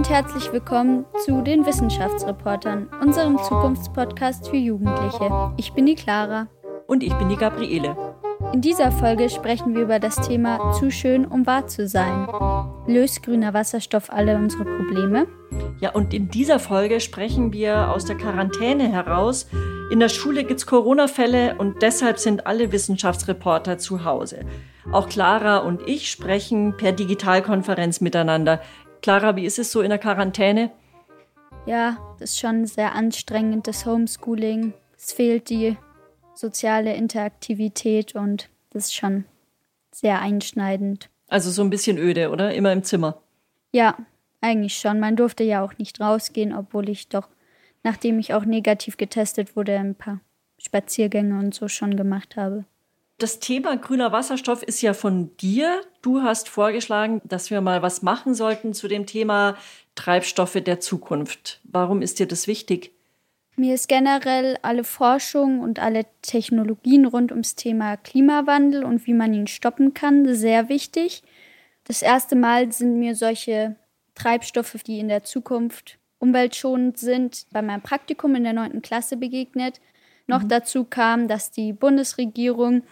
und herzlich willkommen zu den Wissenschaftsreportern, unserem Zukunftspodcast für Jugendliche. Ich bin die Clara. Und ich bin die Gabriele. In dieser Folge sprechen wir über das Thema Zu schön, um wahr zu sein. Löst grüner Wasserstoff alle unsere Probleme? Ja, und in dieser Folge sprechen wir aus der Quarantäne heraus. In der Schule gibt es Corona-Fälle und deshalb sind alle Wissenschaftsreporter zu Hause. Auch Clara und ich sprechen per Digitalkonferenz miteinander. Clara, wie ist es so in der Quarantäne? Ja, das ist schon sehr anstrengend, das Homeschooling. Es fehlt die soziale Interaktivität und das ist schon sehr einschneidend. Also so ein bisschen öde, oder? Immer im Zimmer. Ja, eigentlich schon. Man durfte ja auch nicht rausgehen, obwohl ich doch, nachdem ich auch negativ getestet wurde, ein paar Spaziergänge und so schon gemacht habe. Das Thema grüner Wasserstoff ist ja von dir. Du hast vorgeschlagen, dass wir mal was machen sollten zu dem Thema Treibstoffe der Zukunft. Warum ist dir das wichtig? Mir ist generell alle Forschung und alle Technologien rund ums Thema Klimawandel und wie man ihn stoppen kann sehr wichtig. Das erste Mal sind mir solche Treibstoffe, die in der Zukunft umweltschonend sind, bei meinem Praktikum in der 9. Klasse begegnet. Noch mhm. dazu kam, dass die Bundesregierung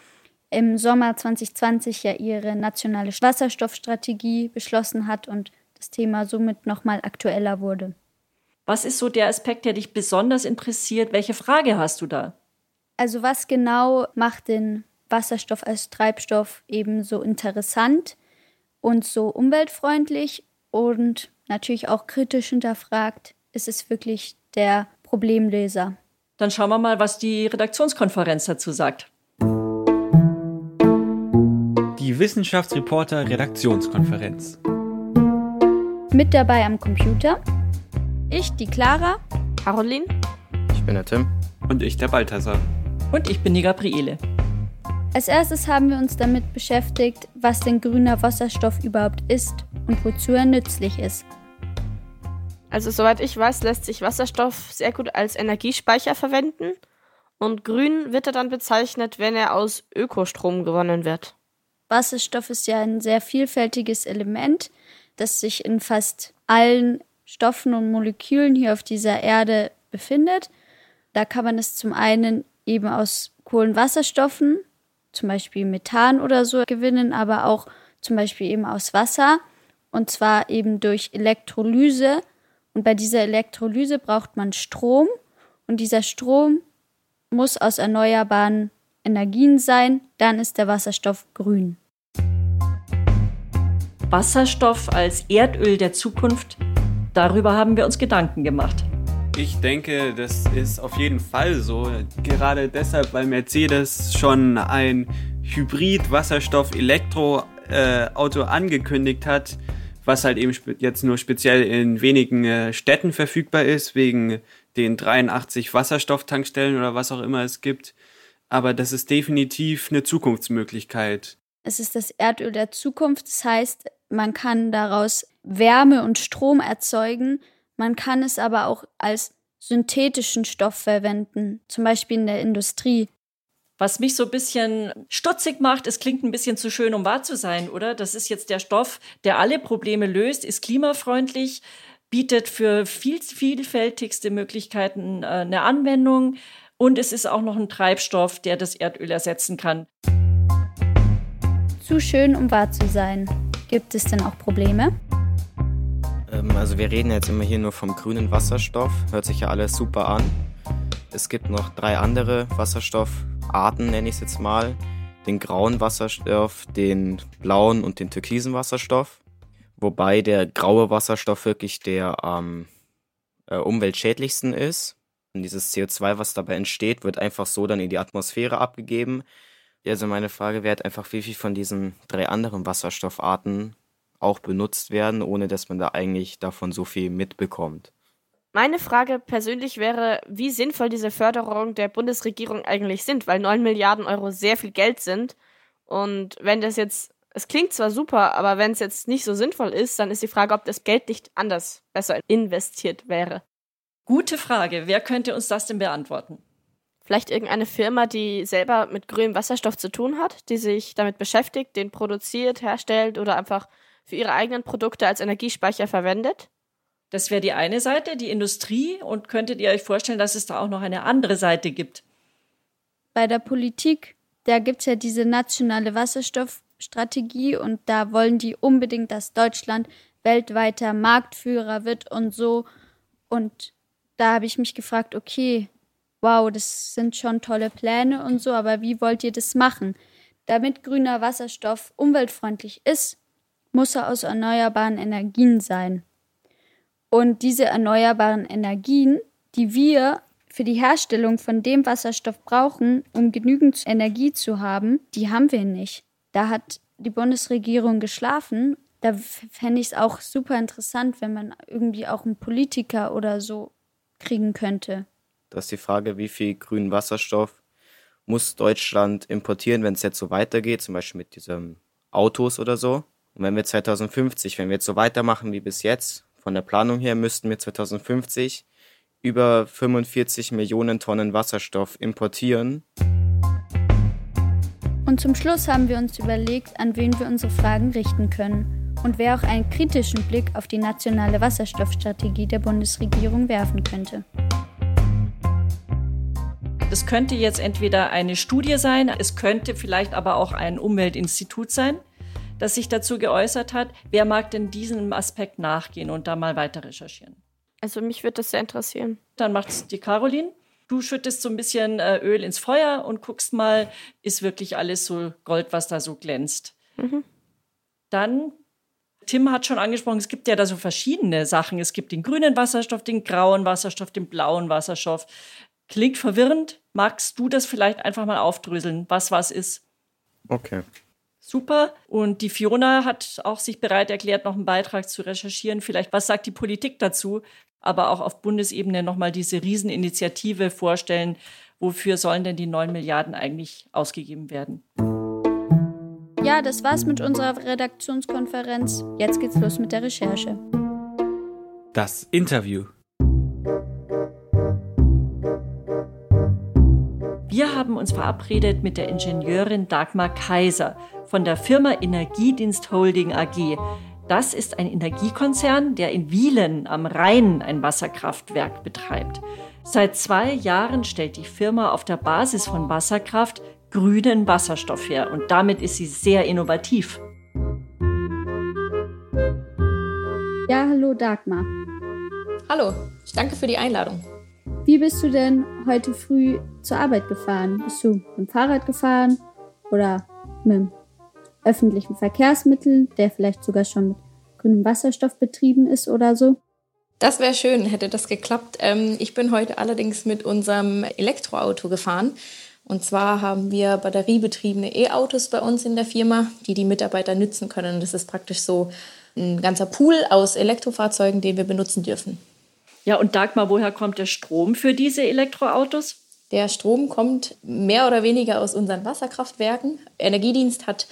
im Sommer 2020 ja ihre nationale Wasserstoffstrategie beschlossen hat und das Thema somit nochmal aktueller wurde. Was ist so der Aspekt, der dich besonders interessiert? Welche Frage hast du da? Also was genau macht den Wasserstoff als Treibstoff eben so interessant und so umweltfreundlich und natürlich auch kritisch hinterfragt? Ist es wirklich der Problemleser? Dann schauen wir mal, was die Redaktionskonferenz dazu sagt. Wissenschaftsreporter Redaktionskonferenz. Mit dabei am Computer ich, die Clara, Caroline, ich bin der Tim und ich, der Balthasar. Und ich bin die Gabriele. Als erstes haben wir uns damit beschäftigt, was denn grüner Wasserstoff überhaupt ist und wozu er nützlich ist. Also soweit ich weiß, lässt sich Wasserstoff sehr gut als Energiespeicher verwenden und grün wird er dann bezeichnet, wenn er aus Ökostrom gewonnen wird. Wasserstoff ist ja ein sehr vielfältiges Element, das sich in fast allen Stoffen und Molekülen hier auf dieser Erde befindet. Da kann man es zum einen eben aus Kohlenwasserstoffen, zum Beispiel Methan oder so, gewinnen, aber auch zum Beispiel eben aus Wasser und zwar eben durch Elektrolyse. Und bei dieser Elektrolyse braucht man Strom und dieser Strom muss aus erneuerbaren Energien sein, dann ist der Wasserstoff grün. Wasserstoff als Erdöl der Zukunft, darüber haben wir uns Gedanken gemacht. Ich denke, das ist auf jeden Fall so. Gerade deshalb, weil Mercedes schon ein Hybrid-Wasserstoff-Elektro-Auto angekündigt hat, was halt eben jetzt nur speziell in wenigen äh, Städten verfügbar ist, wegen den 83 Wasserstofftankstellen oder was auch immer es gibt aber das ist definitiv eine Zukunftsmöglichkeit. Es ist das Erdöl der Zukunft, das heißt, man kann daraus Wärme und Strom erzeugen, man kann es aber auch als synthetischen Stoff verwenden, zum Beispiel in der Industrie. Was mich so ein bisschen stutzig macht, es klingt ein bisschen zu schön, um wahr zu sein, oder? Das ist jetzt der Stoff, der alle Probleme löst, ist klimafreundlich, bietet für viel, vielfältigste Möglichkeiten äh, eine Anwendung. Und es ist auch noch ein Treibstoff, der das Erdöl ersetzen kann. Zu schön, um wahr zu sein. Gibt es denn auch Probleme? Ähm, also wir reden jetzt immer hier nur vom grünen Wasserstoff. Hört sich ja alles super an. Es gibt noch drei andere Wasserstoffarten, nenne ich es jetzt mal. Den grauen Wasserstoff, den blauen und den türkisen Wasserstoff. Wobei der graue Wasserstoff wirklich der am äh, umweltschädlichsten ist. Und dieses CO2, was dabei entsteht, wird einfach so dann in die Atmosphäre abgegeben. Also meine Frage wäre halt einfach, wie viel von diesen drei anderen Wasserstoffarten auch benutzt werden, ohne dass man da eigentlich davon so viel mitbekommt. Meine Frage persönlich wäre, wie sinnvoll diese Förderung der Bundesregierung eigentlich sind, weil 9 Milliarden Euro sehr viel Geld sind. Und wenn das jetzt, es klingt zwar super, aber wenn es jetzt nicht so sinnvoll ist, dann ist die Frage, ob das Geld nicht anders besser investiert wäre. Gute Frage. Wer könnte uns das denn beantworten? Vielleicht irgendeine Firma, die selber mit grünem Wasserstoff zu tun hat, die sich damit beschäftigt, den produziert, herstellt oder einfach für ihre eigenen Produkte als Energiespeicher verwendet? Das wäre die eine Seite, die Industrie. Und könntet ihr euch vorstellen, dass es da auch noch eine andere Seite gibt? Bei der Politik, da gibt es ja diese nationale Wasserstoffstrategie und da wollen die unbedingt, dass Deutschland weltweiter Marktführer wird und so. Und da habe ich mich gefragt, okay, wow, das sind schon tolle Pläne und so, aber wie wollt ihr das machen? Damit grüner Wasserstoff umweltfreundlich ist, muss er aus erneuerbaren Energien sein. Und diese erneuerbaren Energien, die wir für die Herstellung von dem Wasserstoff brauchen, um genügend Energie zu haben, die haben wir nicht. Da hat die Bundesregierung geschlafen. Da fände ich es auch super interessant, wenn man irgendwie auch einen Politiker oder so kriegen könnte. Das ist die Frage, wie viel grünen Wasserstoff muss Deutschland importieren, wenn es jetzt so weitergeht, zum Beispiel mit diesen Autos oder so. Und wenn wir 2050, wenn wir jetzt so weitermachen wie bis jetzt, von der Planung her müssten wir 2050 über 45 Millionen Tonnen Wasserstoff importieren. Und zum Schluss haben wir uns überlegt, an wen wir unsere Fragen richten können und wer auch einen kritischen Blick auf die nationale Wasserstoffstrategie der Bundesregierung werfen könnte. Das könnte jetzt entweder eine Studie sein, es könnte vielleicht aber auch ein Umweltinstitut sein, das sich dazu geäußert hat. Wer mag denn diesem Aspekt nachgehen und da mal weiter recherchieren? Also mich würde das sehr interessieren. Dann macht es die Caroline. Du schüttest so ein bisschen äh, Öl ins Feuer und guckst mal, ist wirklich alles so Gold, was da so glänzt. Mhm. Dann Tim hat schon angesprochen, es gibt ja da so verschiedene Sachen. Es gibt den grünen Wasserstoff, den grauen Wasserstoff, den blauen Wasserstoff. Klingt verwirrend. Magst du das vielleicht einfach mal aufdröseln, was was ist? Okay. Super. Und die Fiona hat auch sich bereit erklärt, noch einen Beitrag zu recherchieren. Vielleicht, was sagt die Politik dazu? Aber auch auf Bundesebene nochmal diese Rieseninitiative vorstellen. Wofür sollen denn die 9 Milliarden eigentlich ausgegeben werden? Ja, das war's mit unserer Redaktionskonferenz. Jetzt geht's los mit der Recherche. Das Interview. Wir haben uns verabredet mit der Ingenieurin Dagmar Kaiser von der Firma Energiedienst Holding AG. Das ist ein Energiekonzern, der in Wielen am Rhein ein Wasserkraftwerk betreibt. Seit zwei Jahren stellt die Firma auf der Basis von Wasserkraft grünen Wasserstoff her und damit ist sie sehr innovativ. Ja, hallo Dagmar. Hallo, ich danke für die Einladung. Wie bist du denn heute früh zur Arbeit gefahren? Bist du mit dem Fahrrad gefahren oder mit dem öffentlichen Verkehrsmittel, der vielleicht sogar schon mit grünem Wasserstoff betrieben ist oder so? Das wäre schön, hätte das geklappt. Ähm, ich bin heute allerdings mit unserem Elektroauto gefahren. Und zwar haben wir batteriebetriebene E-Autos bei uns in der Firma, die die Mitarbeiter nützen können. Das ist praktisch so ein ganzer Pool aus Elektrofahrzeugen, den wir benutzen dürfen. Ja, und Dagmar, woher kommt der Strom für diese Elektroautos? Der Strom kommt mehr oder weniger aus unseren Wasserkraftwerken. Energiedienst hat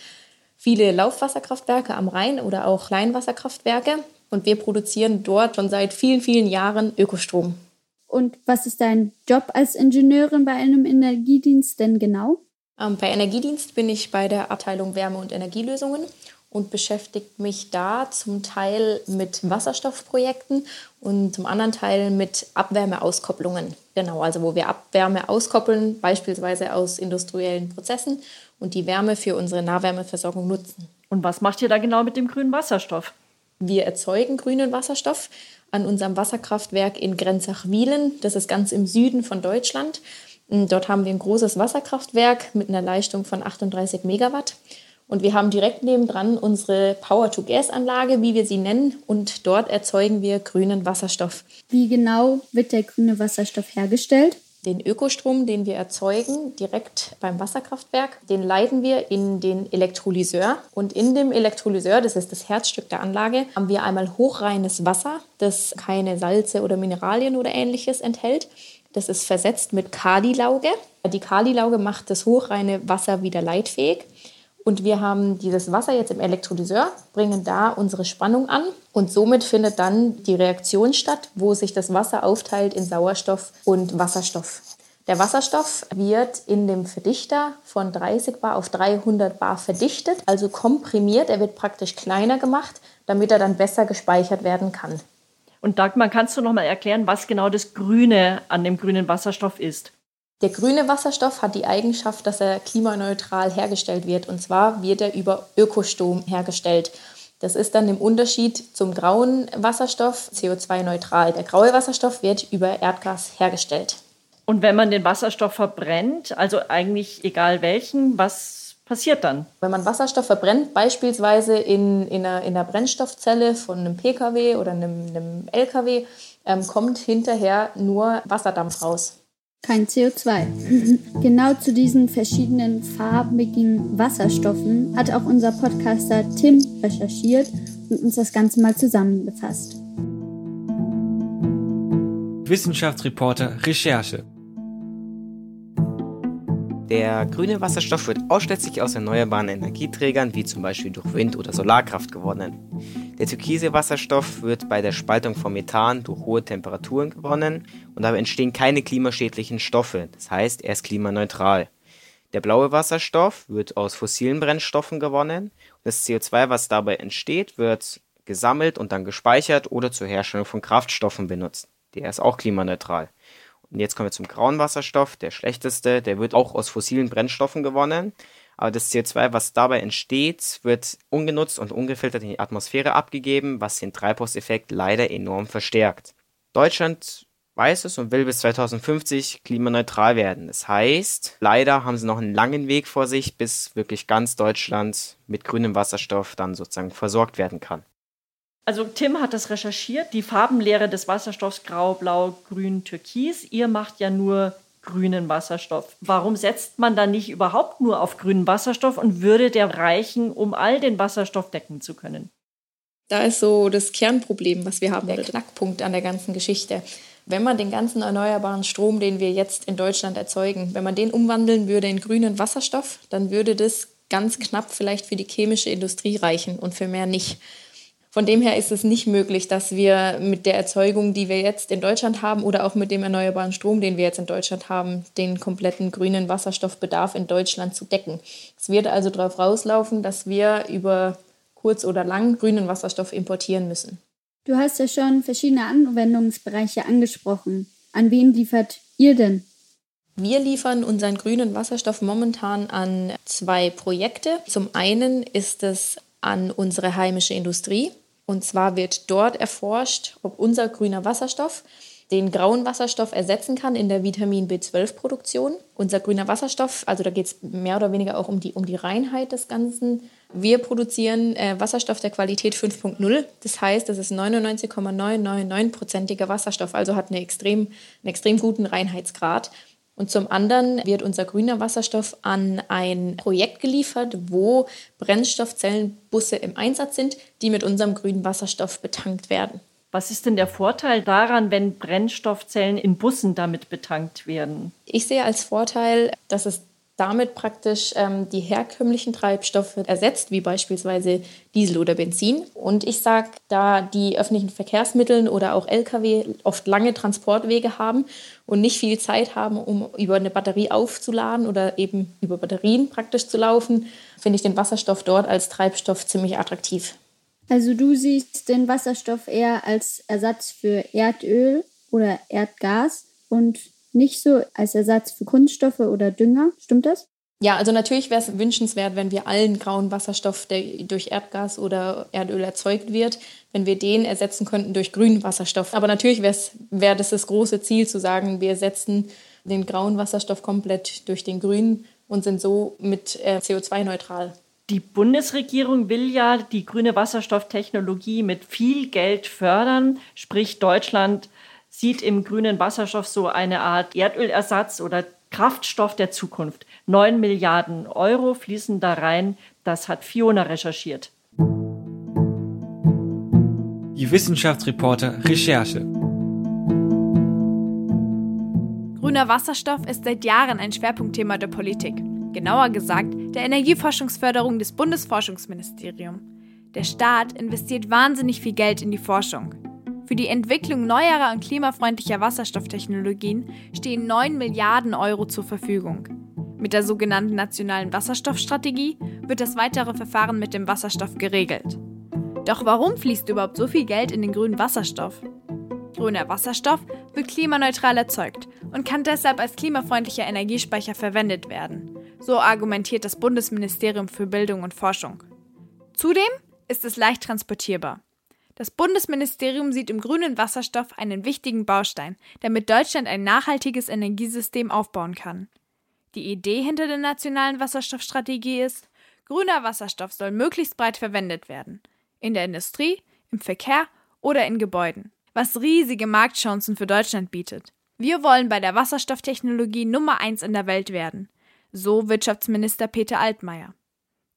viele Laufwasserkraftwerke am Rhein oder auch Kleinwasserkraftwerke und wir produzieren dort schon seit vielen, vielen Jahren Ökostrom. Und was ist dein Job als Ingenieurin bei einem Energiedienst denn genau? Ähm, bei Energiedienst bin ich bei der Abteilung Wärme- und Energielösungen und beschäftigt mich da zum Teil mit Wasserstoffprojekten und zum anderen Teil mit Abwärmeauskopplungen. Genau, also wo wir Abwärme auskoppeln, beispielsweise aus industriellen Prozessen und die Wärme für unsere Nahwärmeversorgung nutzen. Und was macht ihr da genau mit dem grünen Wasserstoff? Wir erzeugen grünen Wasserstoff an unserem Wasserkraftwerk in Grenzach-Wielen. Das ist ganz im Süden von Deutschland. Dort haben wir ein großes Wasserkraftwerk mit einer Leistung von 38 Megawatt. Und wir haben direkt nebendran unsere Power-to-Gas-Anlage, wie wir sie nennen, und dort erzeugen wir grünen Wasserstoff. Wie genau wird der grüne Wasserstoff hergestellt? Den Ökostrom, den wir erzeugen, direkt beim Wasserkraftwerk, den leiten wir in den Elektrolyseur. Und in dem Elektrolyseur, das ist das Herzstück der Anlage, haben wir einmal hochreines Wasser, das keine Salze oder Mineralien oder ähnliches enthält. Das ist versetzt mit Kalilauge. Die Kalilauge macht das hochreine Wasser wieder leitfähig. Und wir haben dieses Wasser jetzt im Elektrolyseur, bringen da unsere Spannung an und somit findet dann die Reaktion statt, wo sich das Wasser aufteilt in Sauerstoff und Wasserstoff. Der Wasserstoff wird in dem Verdichter von 30 bar auf 300 bar verdichtet, also komprimiert. Er wird praktisch kleiner gemacht, damit er dann besser gespeichert werden kann. Und Dagmar, kannst du noch mal erklären, was genau das Grüne an dem grünen Wasserstoff ist? Der grüne Wasserstoff hat die Eigenschaft, dass er klimaneutral hergestellt wird. Und zwar wird er über Ökostrom hergestellt. Das ist dann im Unterschied zum grauen Wasserstoff CO2-neutral. Der graue Wasserstoff wird über Erdgas hergestellt. Und wenn man den Wasserstoff verbrennt, also eigentlich egal welchen, was passiert dann? Wenn man Wasserstoff verbrennt, beispielsweise in, in, einer, in einer Brennstoffzelle von einem Pkw oder einem, einem Lkw, ähm, kommt hinterher nur Wasserdampf raus kein CO2. genau zu diesen verschiedenen farbigen Wasserstoffen hat auch unser Podcaster Tim recherchiert und uns das Ganze mal zusammengefasst. Wissenschaftsreporter Recherche der grüne Wasserstoff wird ausschließlich aus erneuerbaren Energieträgern wie zum Beispiel durch Wind- oder Solarkraft gewonnen. Der türkise Wasserstoff wird bei der Spaltung von Methan durch hohe Temperaturen gewonnen und dabei entstehen keine klimaschädlichen Stoffe, das heißt er ist klimaneutral. Der blaue Wasserstoff wird aus fossilen Brennstoffen gewonnen und das CO2, was dabei entsteht, wird gesammelt und dann gespeichert oder zur Herstellung von Kraftstoffen benutzt. Der ist auch klimaneutral. Und jetzt kommen wir zum grauen Wasserstoff, der schlechteste, der wird auch aus fossilen Brennstoffen gewonnen. Aber das CO2, was dabei entsteht, wird ungenutzt und ungefiltert in die Atmosphäre abgegeben, was den Treibhauseffekt leider enorm verstärkt. Deutschland weiß es und will bis 2050 klimaneutral werden. Das heißt, leider haben sie noch einen langen Weg vor sich, bis wirklich ganz Deutschland mit grünem Wasserstoff dann sozusagen versorgt werden kann. Also Tim hat das recherchiert, die Farbenlehre des Wasserstoffs grau, blau, grün, türkis. Ihr macht ja nur grünen Wasserstoff. Warum setzt man dann nicht überhaupt nur auf grünen Wasserstoff und würde der reichen, um all den Wasserstoff decken zu können? Da ist so das Kernproblem, was wir haben, der Knackpunkt an der ganzen Geschichte. Wenn man den ganzen erneuerbaren Strom, den wir jetzt in Deutschland erzeugen, wenn man den umwandeln würde in grünen Wasserstoff, dann würde das ganz knapp vielleicht für die chemische Industrie reichen und für mehr nicht. Von dem her ist es nicht möglich, dass wir mit der Erzeugung, die wir jetzt in Deutschland haben oder auch mit dem erneuerbaren Strom, den wir jetzt in Deutschland haben, den kompletten grünen Wasserstoffbedarf in Deutschland zu decken. Es wird also darauf rauslaufen, dass wir über kurz oder lang grünen Wasserstoff importieren müssen. Du hast ja schon verschiedene Anwendungsbereiche angesprochen. An wen liefert ihr denn? Wir liefern unseren grünen Wasserstoff momentan an zwei Projekte. Zum einen ist es an unsere heimische Industrie. Und zwar wird dort erforscht, ob unser grüner Wasserstoff den grauen Wasserstoff ersetzen kann in der Vitamin B12-Produktion. Unser grüner Wasserstoff, also da geht es mehr oder weniger auch um die, um die Reinheit des Ganzen. Wir produzieren äh, Wasserstoff der Qualität 5.0. Das heißt, das ist 99,999-prozentiger Wasserstoff, also hat eine extrem, einen extrem guten Reinheitsgrad. Und zum anderen wird unser grüner Wasserstoff an ein Projekt geliefert, wo Brennstoffzellenbusse im Einsatz sind, die mit unserem grünen Wasserstoff betankt werden. Was ist denn der Vorteil daran, wenn Brennstoffzellen in Bussen damit betankt werden? Ich sehe als Vorteil, dass es damit praktisch ähm, die herkömmlichen Treibstoffe ersetzt, wie beispielsweise Diesel oder Benzin. Und ich sage, da die öffentlichen Verkehrsmittel oder auch Lkw oft lange Transportwege haben und nicht viel Zeit haben, um über eine Batterie aufzuladen oder eben über Batterien praktisch zu laufen, finde ich den Wasserstoff dort als Treibstoff ziemlich attraktiv. Also du siehst den Wasserstoff eher als Ersatz für Erdöl oder Erdgas und nicht so als Ersatz für Kunststoffe oder Dünger. Stimmt das? Ja, also natürlich wäre es wünschenswert, wenn wir allen grauen Wasserstoff, der durch Erdgas oder Erdöl erzeugt wird, wenn wir den ersetzen könnten durch grünen Wasserstoff. Aber natürlich wäre wär das das große Ziel, zu sagen, wir ersetzen den grauen Wasserstoff komplett durch den grünen und sind so mit äh, CO2-neutral. Die Bundesregierung will ja die grüne Wasserstofftechnologie mit viel Geld fördern, sprich Deutschland sieht im grünen Wasserstoff so eine Art Erdölersatz oder Kraftstoff der Zukunft. Neun Milliarden Euro fließen da rein. Das hat Fiona recherchiert. Die Wissenschaftsreporter Recherche. Grüner Wasserstoff ist seit Jahren ein Schwerpunktthema der Politik. Genauer gesagt der Energieforschungsförderung des Bundesforschungsministeriums. Der Staat investiert wahnsinnig viel Geld in die Forschung. Für die Entwicklung neuerer und klimafreundlicher Wasserstofftechnologien stehen 9 Milliarden Euro zur Verfügung. Mit der sogenannten Nationalen Wasserstoffstrategie wird das weitere Verfahren mit dem Wasserstoff geregelt. Doch warum fließt überhaupt so viel Geld in den grünen Wasserstoff? Grüner Wasserstoff wird klimaneutral erzeugt und kann deshalb als klimafreundlicher Energiespeicher verwendet werden. So argumentiert das Bundesministerium für Bildung und Forschung. Zudem ist es leicht transportierbar. Das Bundesministerium sieht im grünen Wasserstoff einen wichtigen Baustein, damit Deutschland ein nachhaltiges Energiesystem aufbauen kann. Die Idee hinter der nationalen Wasserstoffstrategie ist, grüner Wasserstoff soll möglichst breit verwendet werden. In der Industrie, im Verkehr oder in Gebäuden. Was riesige Marktchancen für Deutschland bietet. Wir wollen bei der Wasserstofftechnologie Nummer eins in der Welt werden. So Wirtschaftsminister Peter Altmaier.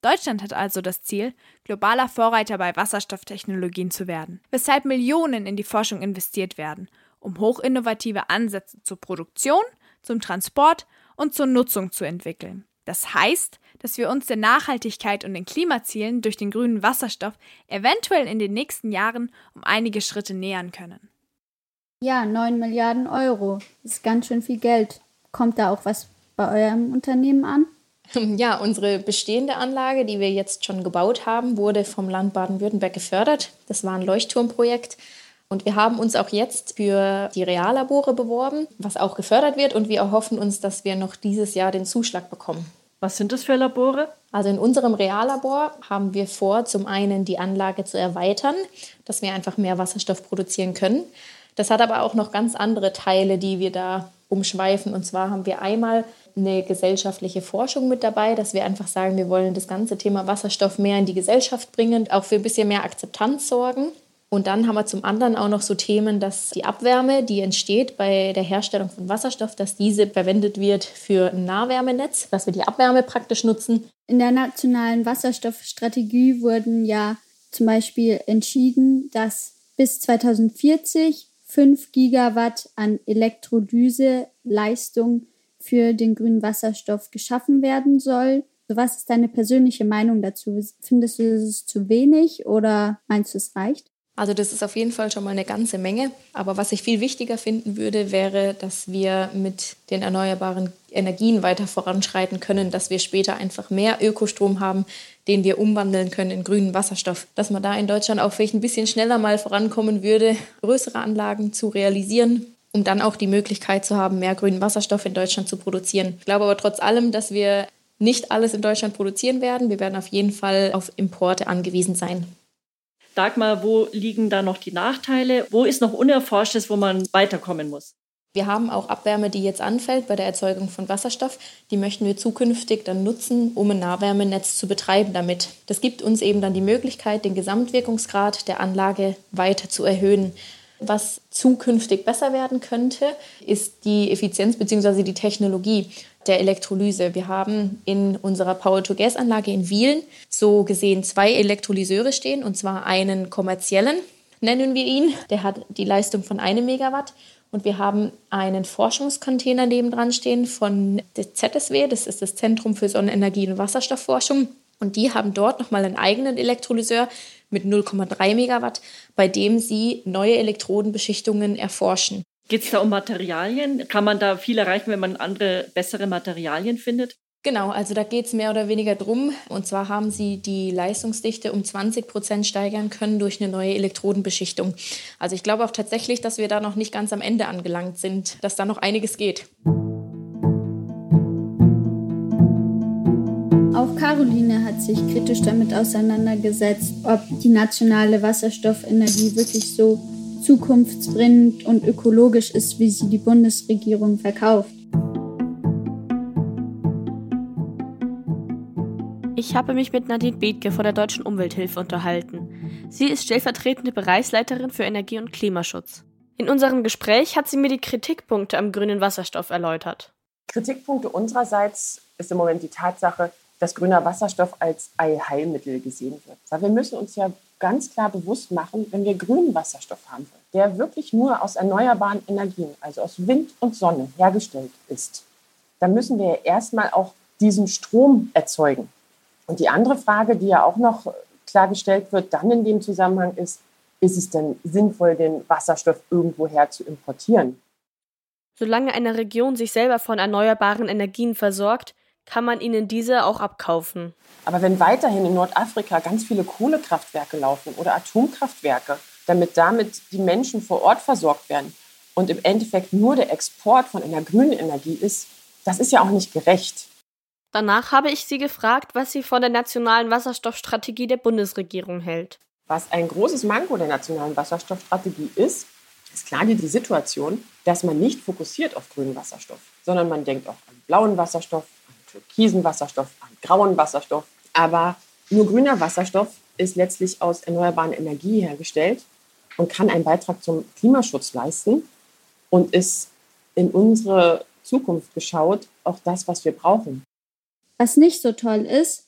Deutschland hat also das Ziel, globaler Vorreiter bei Wasserstofftechnologien zu werden, weshalb Millionen in die Forschung investiert werden, um hochinnovative Ansätze zur Produktion, zum Transport und zur Nutzung zu entwickeln. Das heißt, dass wir uns der Nachhaltigkeit und den Klimazielen durch den grünen Wasserstoff eventuell in den nächsten Jahren um einige Schritte nähern können. Ja, 9 Milliarden Euro. Das ist ganz schön viel Geld. Kommt da auch was bei eurem Unternehmen an? Ja, unsere bestehende Anlage, die wir jetzt schon gebaut haben, wurde vom Land Baden-Württemberg gefördert. Das war ein Leuchtturmprojekt. Und wir haben uns auch jetzt für die Reallabore beworben, was auch gefördert wird. Und wir erhoffen uns, dass wir noch dieses Jahr den Zuschlag bekommen. Was sind das für Labore? Also in unserem Reallabor haben wir vor, zum einen die Anlage zu erweitern, dass wir einfach mehr Wasserstoff produzieren können. Das hat aber auch noch ganz andere Teile, die wir da umschweifen. Und zwar haben wir einmal eine gesellschaftliche Forschung mit dabei, dass wir einfach sagen, wir wollen das ganze Thema Wasserstoff mehr in die Gesellschaft bringen, auch für ein bisschen mehr Akzeptanz sorgen. Und dann haben wir zum anderen auch noch so Themen, dass die Abwärme, die entsteht bei der Herstellung von Wasserstoff, dass diese verwendet wird für ein Nahwärmenetz, dass wir die Abwärme praktisch nutzen. In der nationalen Wasserstoffstrategie wurden ja zum Beispiel entschieden, dass bis 2040 5 Gigawatt an Elektrolyseleistung für den grünen Wasserstoff geschaffen werden soll. Was ist deine persönliche Meinung dazu? Findest du, es zu wenig oder meinst du, es reicht? Also das ist auf jeden Fall schon mal eine ganze Menge. Aber was ich viel wichtiger finden würde, wäre, dass wir mit den erneuerbaren Energien weiter voranschreiten können, dass wir später einfach mehr Ökostrom haben, den wir umwandeln können in grünen Wasserstoff. Dass man da in Deutschland auch vielleicht ein bisschen schneller mal vorankommen würde, größere Anlagen zu realisieren, um dann auch die Möglichkeit zu haben, mehr grünen Wasserstoff in Deutschland zu produzieren. Ich glaube aber trotz allem, dass wir nicht alles in Deutschland produzieren werden. Wir werden auf jeden Fall auf Importe angewiesen sein. Dagmar, wo liegen da noch die Nachteile? Wo ist noch Unerforschtes, wo man weiterkommen muss? Wir haben auch Abwärme, die jetzt anfällt bei der Erzeugung von Wasserstoff. Die möchten wir zukünftig dann nutzen, um ein Nahwärmenetz zu betreiben damit. Das gibt uns eben dann die Möglichkeit, den Gesamtwirkungsgrad der Anlage weiter zu erhöhen. Was zukünftig besser werden könnte, ist die Effizienz bzw. die Technologie der Elektrolyse. Wir haben in unserer Power-to-Gas-Anlage in Wielen so gesehen zwei Elektrolyseure stehen, und zwar einen kommerziellen, nennen wir ihn. Der hat die Leistung von einem Megawatt. Und wir haben einen Forschungscontainer nebendran stehen von der ZSW, das ist das Zentrum für Sonnenenergie und Wasserstoffforschung. Und die haben dort nochmal einen eigenen Elektrolyseur mit 0,3 Megawatt, bei dem sie neue Elektrodenbeschichtungen erforschen. Geht es da um Materialien? Kann man da viel erreichen, wenn man andere, bessere Materialien findet? Genau, also da geht es mehr oder weniger drum. Und zwar haben sie die Leistungsdichte um 20 Prozent steigern können durch eine neue Elektrodenbeschichtung. Also ich glaube auch tatsächlich, dass wir da noch nicht ganz am Ende angelangt sind, dass da noch einiges geht. Auch Caroline hat sich kritisch damit auseinandergesetzt, ob die nationale Wasserstoffenergie wirklich so zukunftsbringend und ökologisch ist, wie sie die Bundesregierung verkauft. Ich habe mich mit Nadine Bethke von der Deutschen Umwelthilfe unterhalten. Sie ist stellvertretende Bereichsleiterin für Energie- und Klimaschutz. In unserem Gespräch hat sie mir die Kritikpunkte am grünen Wasserstoff erläutert. Kritikpunkte unsererseits ist im Moment die Tatsache, dass grüner Wasserstoff als Allheilmittel gesehen wird. Wir müssen uns ja ganz klar bewusst machen, wenn wir grünen Wasserstoff haben wollen, der wirklich nur aus erneuerbaren Energien, also aus Wind und Sonne hergestellt ist, dann müssen wir erstmal auch diesen Strom erzeugen. Und die andere Frage, die ja auch noch klargestellt wird, dann in dem Zusammenhang ist, ist es denn sinnvoll, den Wasserstoff irgendwoher zu importieren? Solange eine Region sich selber von erneuerbaren Energien versorgt, kann man ihnen diese auch abkaufen. Aber wenn weiterhin in Nordafrika ganz viele Kohlekraftwerke laufen oder Atomkraftwerke, damit damit die Menschen vor Ort versorgt werden und im Endeffekt nur der Export von einer grünen Energie ist, das ist ja auch nicht gerecht. Danach habe ich sie gefragt, was sie von der nationalen Wasserstoffstrategie der Bundesregierung hält. Was ein großes Manko der nationalen Wasserstoffstrategie ist, ist klar die, Situation, dass man nicht fokussiert auf grünen Wasserstoff, sondern man denkt auch an blauen Wasserstoff, türkisen Wasserstoff, an grauen Wasserstoff. Aber nur grüner Wasserstoff ist letztlich aus erneuerbaren Energie hergestellt und kann einen Beitrag zum Klimaschutz leisten und ist in unsere Zukunft geschaut auch das, was wir brauchen. Was nicht so toll ist,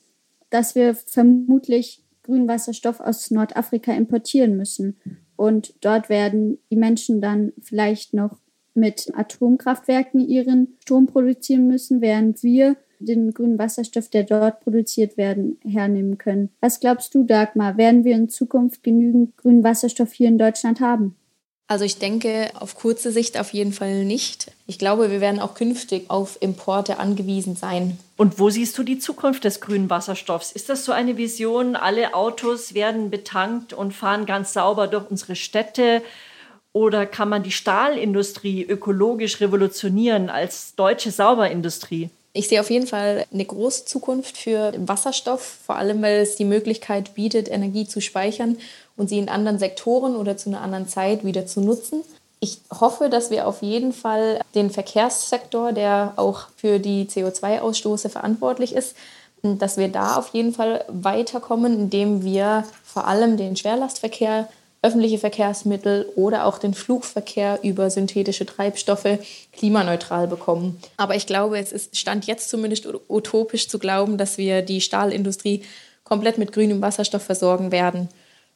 dass wir vermutlich grünen Wasserstoff aus Nordafrika importieren müssen. Und dort werden die Menschen dann vielleicht noch mit Atomkraftwerken ihren Strom produzieren müssen, während wir den grünen Wasserstoff, der dort produziert werden, hernehmen können. Was glaubst du, Dagmar? Werden wir in Zukunft genügend grünen Wasserstoff hier in Deutschland haben? Also ich denke auf kurze Sicht auf jeden Fall nicht. Ich glaube, wir werden auch künftig auf Importe angewiesen sein. Und wo siehst du die Zukunft des grünen Wasserstoffs? Ist das so eine Vision, alle Autos werden betankt und fahren ganz sauber durch unsere Städte? Oder kann man die Stahlindustrie ökologisch revolutionieren als deutsche Sauberindustrie? Ich sehe auf jeden Fall eine große Zukunft für Wasserstoff, vor allem weil es die Möglichkeit bietet, Energie zu speichern und sie in anderen Sektoren oder zu einer anderen Zeit wieder zu nutzen. Ich hoffe, dass wir auf jeden Fall den Verkehrssektor, der auch für die CO2-Ausstoße verantwortlich ist, dass wir da auf jeden Fall weiterkommen, indem wir vor allem den Schwerlastverkehr öffentliche Verkehrsmittel oder auch den Flugverkehr über synthetische Treibstoffe klimaneutral bekommen. Aber ich glaube, es ist Stand jetzt zumindest utopisch zu glauben, dass wir die Stahlindustrie komplett mit grünem Wasserstoff versorgen werden.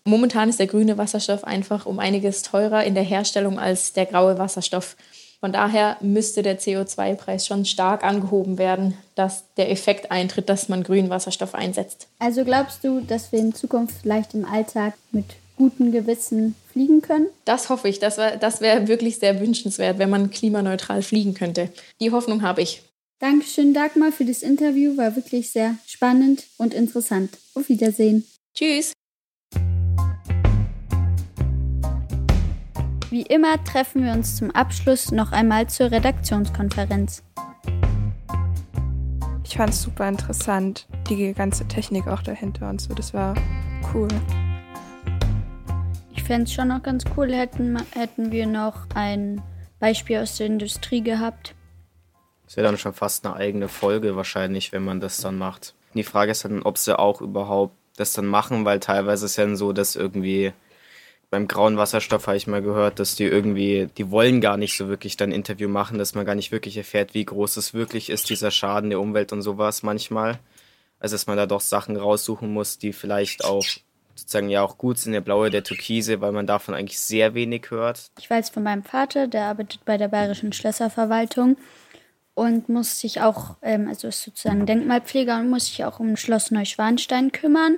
Momentan ist der grüne Wasserstoff einfach um einiges teurer in der Herstellung als der graue Wasserstoff. Von daher müsste der CO2-Preis schon stark angehoben werden, dass der Effekt eintritt, dass man grünen Wasserstoff einsetzt. Also glaubst du, dass wir in Zukunft vielleicht im Alltag mit guten Gewissen fliegen können? Das hoffe ich. Das, das wäre wirklich sehr wünschenswert, wenn man klimaneutral fliegen könnte. Die Hoffnung habe ich. Dankeschön, Dagmar, für das Interview. War wirklich sehr spannend und interessant. Auf Wiedersehen. Tschüss. Wie immer treffen wir uns zum Abschluss noch einmal zur Redaktionskonferenz. Ich fand es super interessant, die ganze Technik auch dahinter und so. Das war cool fände es schon noch ganz cool, hätten, hätten wir noch ein Beispiel aus der Industrie gehabt. Das wäre dann schon fast eine eigene Folge wahrscheinlich, wenn man das dann macht. Die Frage ist dann, ob sie auch überhaupt das dann machen, weil teilweise ist es ja dann so, dass irgendwie beim grauen Wasserstoff habe ich mal gehört, dass die irgendwie, die wollen gar nicht so wirklich dann Interview machen, dass man gar nicht wirklich erfährt, wie groß es wirklich ist, dieser Schaden der Umwelt und sowas manchmal. Also dass man da doch Sachen raussuchen muss, die vielleicht auch sozusagen ja auch gut sind, der blaue, der türkise, weil man davon eigentlich sehr wenig hört. Ich weiß von meinem Vater, der arbeitet bei der Bayerischen Schlösserverwaltung und muss sich auch, ähm, also ist sozusagen Denkmalpfleger und muss sich auch um Schloss Neuschwanstein kümmern.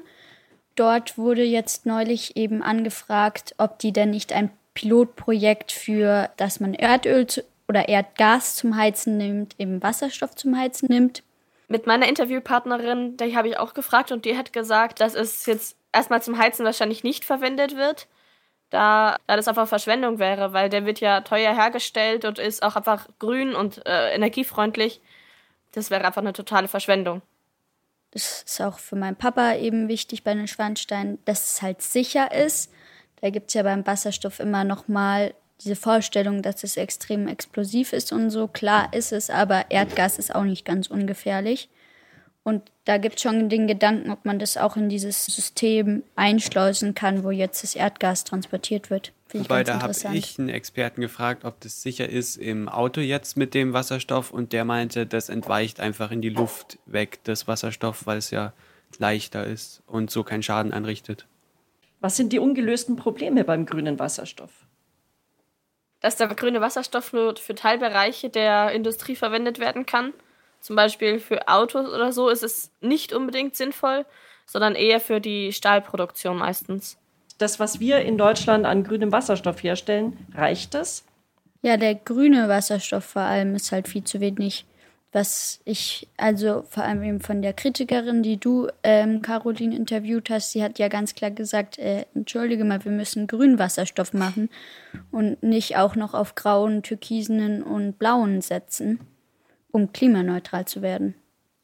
Dort wurde jetzt neulich eben angefragt, ob die denn nicht ein Pilotprojekt für, dass man Erdöl zu, oder Erdgas zum Heizen nimmt, eben Wasserstoff zum Heizen nimmt. Mit meiner Interviewpartnerin, die habe ich auch gefragt und die hat gesagt, dass es jetzt erstmal zum Heizen wahrscheinlich nicht verwendet wird, da, da das einfach Verschwendung wäre, weil der wird ja teuer hergestellt und ist auch einfach grün und äh, energiefreundlich. Das wäre einfach eine totale Verschwendung. Das ist auch für meinen Papa eben wichtig bei den Schwansteinen, dass es halt sicher ist. Da gibt es ja beim Wasserstoff immer noch mal diese Vorstellung, dass es extrem explosiv ist und so. Klar ist es, aber Erdgas ist auch nicht ganz ungefährlich. Und da gibt es schon den Gedanken, ob man das auch in dieses System einschleusen kann, wo jetzt das Erdgas transportiert wird. Wobei, da habe ich einen Experten gefragt, ob das sicher ist im Auto jetzt mit dem Wasserstoff und der meinte, das entweicht einfach in die Luft weg, das Wasserstoff, weil es ja leichter ist und so keinen Schaden anrichtet. Was sind die ungelösten Probleme beim grünen Wasserstoff? Dass der grüne Wasserstoff nur für Teilbereiche der Industrie verwendet werden kann zum Beispiel für Autos oder so ist es nicht unbedingt sinnvoll, sondern eher für die Stahlproduktion meistens. Das, was wir in Deutschland an grünem Wasserstoff herstellen, reicht das? Ja, der grüne Wasserstoff vor allem ist halt viel zu wenig was ich, also vor allem eben von der Kritikerin, die du, ähm, Caroline, interviewt hast, sie hat ja ganz klar gesagt, äh, entschuldige mal, wir müssen grünen Wasserstoff machen und nicht auch noch auf grauen, türkisenen und blauen setzen, um klimaneutral zu werden.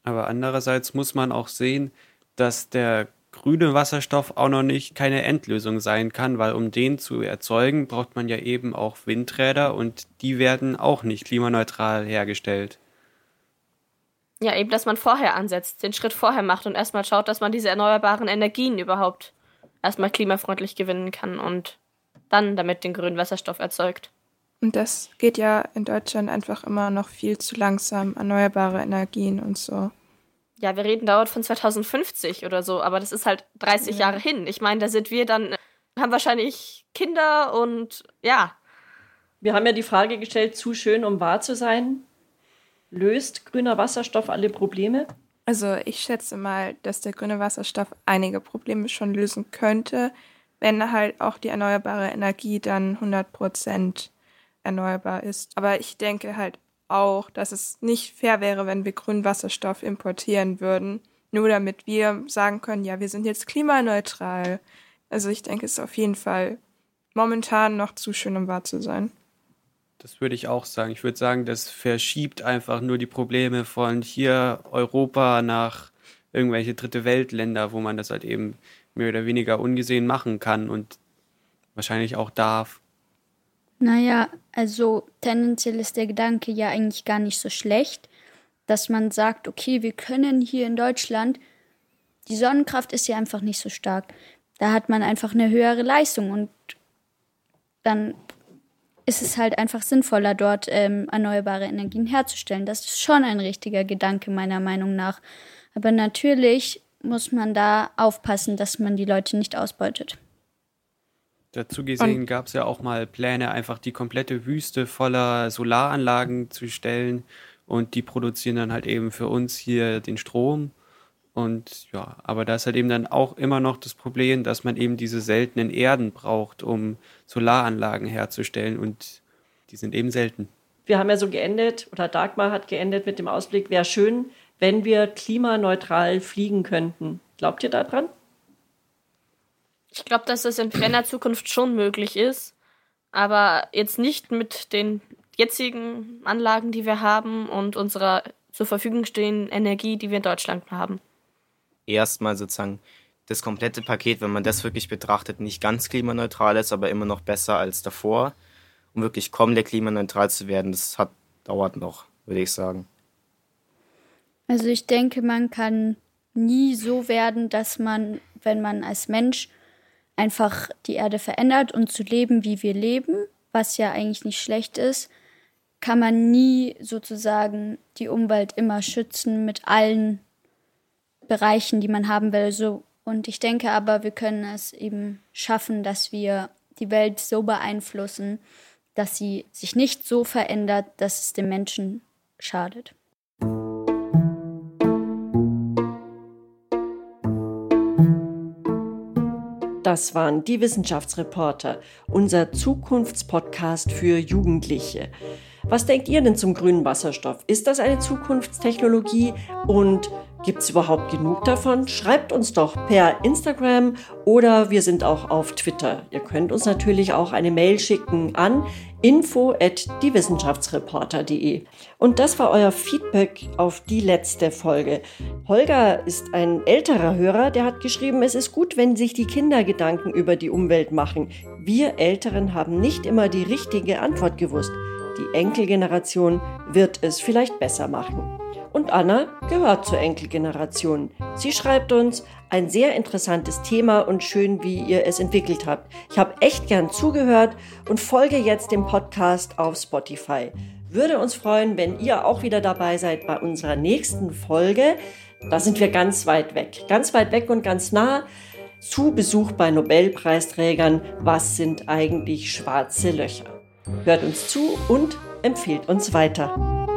Aber andererseits muss man auch sehen, dass der grüne Wasserstoff auch noch nicht keine Endlösung sein kann, weil um den zu erzeugen, braucht man ja eben auch Windräder und die werden auch nicht klimaneutral hergestellt. Ja, eben, dass man vorher ansetzt, den Schritt vorher macht und erstmal schaut, dass man diese erneuerbaren Energien überhaupt erstmal klimafreundlich gewinnen kann und dann damit den grünen Wasserstoff erzeugt. Und das geht ja in Deutschland einfach immer noch viel zu langsam, erneuerbare Energien und so. Ja, wir reden dauert von 2050 oder so, aber das ist halt 30 ja. Jahre hin. Ich meine, da sind wir dann, haben wahrscheinlich Kinder und ja. Wir haben ja die Frage gestellt, zu schön, um wahr zu sein. Löst grüner Wasserstoff alle Probleme? Also ich schätze mal, dass der grüne Wasserstoff einige Probleme schon lösen könnte, wenn halt auch die erneuerbare Energie dann 100% erneuerbar ist. Aber ich denke halt auch, dass es nicht fair wäre, wenn wir grünen Wasserstoff importieren würden, nur damit wir sagen können, ja, wir sind jetzt klimaneutral. Also ich denke, es ist auf jeden Fall momentan noch zu schön, um wahr zu sein. Das würde ich auch sagen. Ich würde sagen, das verschiebt einfach nur die Probleme von hier Europa nach irgendwelche dritte Weltländer, wo man das halt eben mehr oder weniger ungesehen machen kann und wahrscheinlich auch darf. Naja, also tendenziell ist der Gedanke ja eigentlich gar nicht so schlecht, dass man sagt, okay, wir können hier in Deutschland, die Sonnenkraft ist ja einfach nicht so stark. Da hat man einfach eine höhere Leistung und dann ist es halt einfach sinnvoller, dort ähm, erneuerbare Energien herzustellen. Das ist schon ein richtiger Gedanke meiner Meinung nach. Aber natürlich muss man da aufpassen, dass man die Leute nicht ausbeutet. Dazu gesehen gab es ja auch mal Pläne, einfach die komplette Wüste voller Solaranlagen zu stellen und die produzieren dann halt eben für uns hier den Strom. Und ja, aber da ist halt eben dann auch immer noch das Problem, dass man eben diese seltenen Erden braucht, um Solaranlagen herzustellen und die sind eben selten. Wir haben ja so geendet, oder Dagmar hat geendet mit dem Ausblick, wäre schön, wenn wir klimaneutral fliegen könnten. Glaubt ihr daran? Ich glaube, dass das in ferner Zukunft schon möglich ist, aber jetzt nicht mit den jetzigen Anlagen, die wir haben und unserer zur Verfügung stehenden Energie, die wir in Deutschland haben erstmal sozusagen das komplette Paket, wenn man das wirklich betrachtet, nicht ganz klimaneutral ist, aber immer noch besser als davor. Um wirklich komplett klimaneutral zu werden, das hat, dauert noch, würde ich sagen. Also ich denke, man kann nie so werden, dass man, wenn man als Mensch einfach die Erde verändert und zu leben, wie wir leben, was ja eigentlich nicht schlecht ist, kann man nie sozusagen die Umwelt immer schützen mit allen Bereichen, die man haben will. So. Und ich denke aber, wir können es eben schaffen, dass wir die Welt so beeinflussen, dass sie sich nicht so verändert, dass es dem Menschen schadet. Das waren die Wissenschaftsreporter, unser Zukunftspodcast für Jugendliche. Was denkt ihr denn zum grünen Wasserstoff? Ist das eine Zukunftstechnologie und Gibt es überhaupt genug davon? Schreibt uns doch per Instagram oder wir sind auch auf Twitter. Ihr könnt uns natürlich auch eine Mail schicken an info at diewissenschaftsreporter.de. Und das war euer Feedback auf die letzte Folge. Holger ist ein älterer Hörer, der hat geschrieben, es ist gut, wenn sich die Kinder Gedanken über die Umwelt machen. Wir Älteren haben nicht immer die richtige Antwort gewusst. Die Enkelgeneration wird es vielleicht besser machen und Anna gehört zur Enkelgeneration. Sie schreibt uns, ein sehr interessantes Thema und schön, wie ihr es entwickelt habt. Ich habe echt gern zugehört und folge jetzt dem Podcast auf Spotify. Würde uns freuen, wenn ihr auch wieder dabei seid bei unserer nächsten Folge. Da sind wir ganz weit weg, ganz weit weg und ganz nah zu Besuch bei Nobelpreisträgern. Was sind eigentlich schwarze Löcher? Hört uns zu und empfiehlt uns weiter.